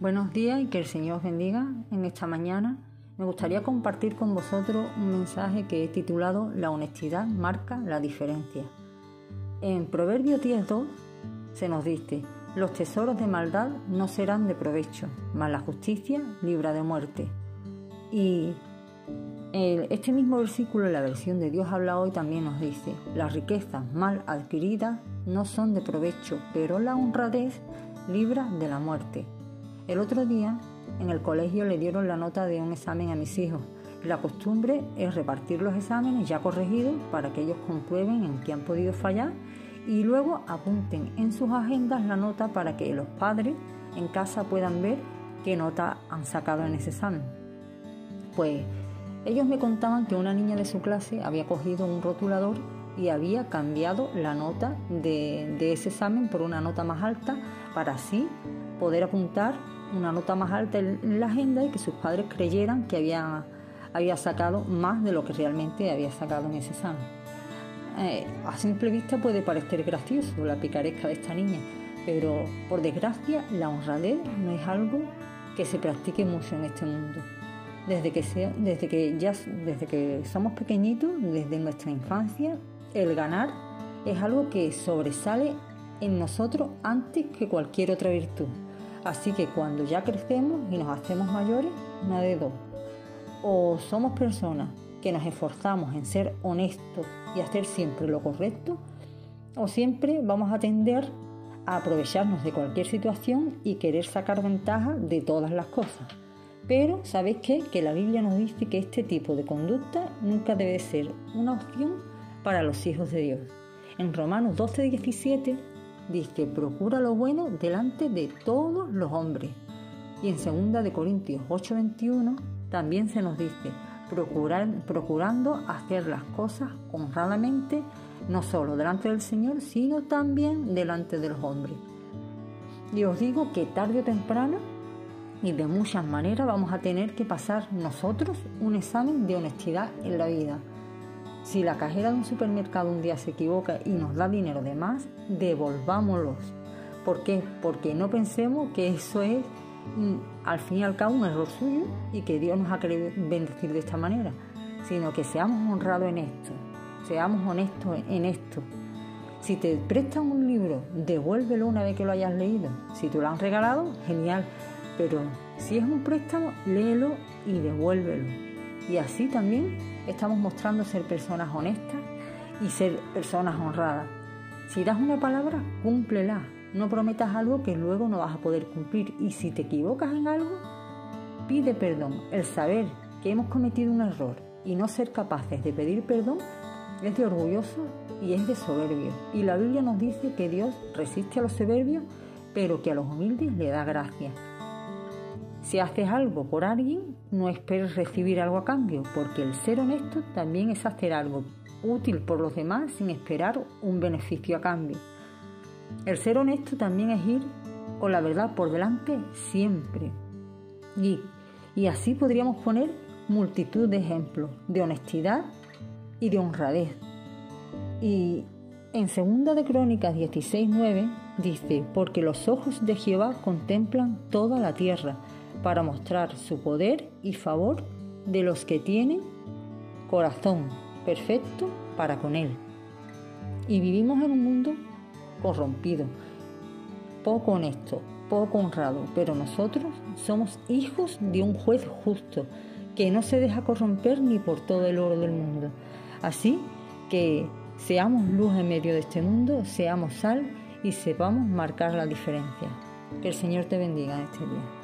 Buenos días y que el Señor os bendiga en esta mañana. Me gustaría compartir con vosotros un mensaje que he titulado La honestidad marca la diferencia. En Proverbio 10.2 se nos dice, los tesoros de maldad no serán de provecho, mas la justicia libra de muerte. Y este mismo versículo en la versión de Dios habla hoy también nos dice, las riquezas mal adquiridas no son de provecho, pero la honradez libra de la muerte. El otro día en el colegio le dieron la nota de un examen a mis hijos. La costumbre es repartir los exámenes ya corregidos para que ellos comprueben en qué han podido fallar y luego apunten en sus agendas la nota para que los padres en casa puedan ver qué nota han sacado en ese examen. Pues ellos me contaban que una niña de su clase había cogido un rotulador y había cambiado la nota de, de ese examen por una nota más alta para así poder apuntar una nota más alta en la agenda y que sus padres creyeran que había, había sacado más de lo que realmente había sacado en ese examen. Eh, a simple vista puede parecer gracioso la picaresca de esta niña, pero por desgracia la honradez no es algo que se practique mucho en este mundo. Desde que, sea, desde que, ya, desde que somos pequeñitos, desde nuestra infancia, el ganar es algo que sobresale en nosotros antes que cualquier otra virtud. Así que cuando ya crecemos y nos hacemos mayores, una de dos. O somos personas que nos esforzamos en ser honestos y hacer siempre lo correcto, o siempre vamos a tender a aprovecharnos de cualquier situación y querer sacar ventaja de todas las cosas. Pero, ¿sabéis qué? Que la Biblia nos dice que este tipo de conducta nunca debe ser una opción para los hijos de Dios. En Romanos 12, 17 dice, procura lo bueno delante de todos los hombres. Y en 2 de Corintios 8:21 también se nos dice, procurar, procurando hacer las cosas honradamente, no solo delante del Señor, sino también delante de los hombres. Y os digo que tarde o temprano y de muchas maneras vamos a tener que pasar nosotros un examen de honestidad en la vida si la cajera de un supermercado un día se equivoca y nos da dinero de más, devolvámoslos. ¿Por qué? Porque no pensemos que eso es mm, al fin y al cabo un error suyo y que Dios nos ha querido bendecir de esta manera, sino que seamos honrados en esto, seamos honestos en esto. Si te prestan un libro, devuélvelo una vez que lo hayas leído. Si te lo han regalado, genial. Pero si es un préstamo, léelo y devuélvelo y así también estamos mostrando ser personas honestas y ser personas honradas. Si das una palabra, cúmplela. No prometas algo que luego no vas a poder cumplir. Y si te equivocas en algo, pide perdón. El saber que hemos cometido un error y no ser capaces de pedir perdón es de orgulloso y es de soberbio. Y la Biblia nos dice que Dios resiste a los soberbios, pero que a los humildes le da gracia. Si haces algo por alguien, no esperes recibir algo a cambio, porque el ser honesto también es hacer algo útil por los demás sin esperar un beneficio a cambio. El ser honesto también es ir con la verdad por delante siempre. Y, y así podríamos poner multitud de ejemplos de honestidad y de honradez. Y en segunda de Crónicas 16:9 dice, porque los ojos de Jehová contemplan toda la tierra para mostrar su poder y favor de los que tienen corazón perfecto para con Él. Y vivimos en un mundo corrompido, poco honesto, poco honrado, pero nosotros somos hijos de un juez justo que no se deja corromper ni por todo el oro del mundo. Así que seamos luz en medio de este mundo, seamos sal y sepamos marcar la diferencia. Que el Señor te bendiga en este día.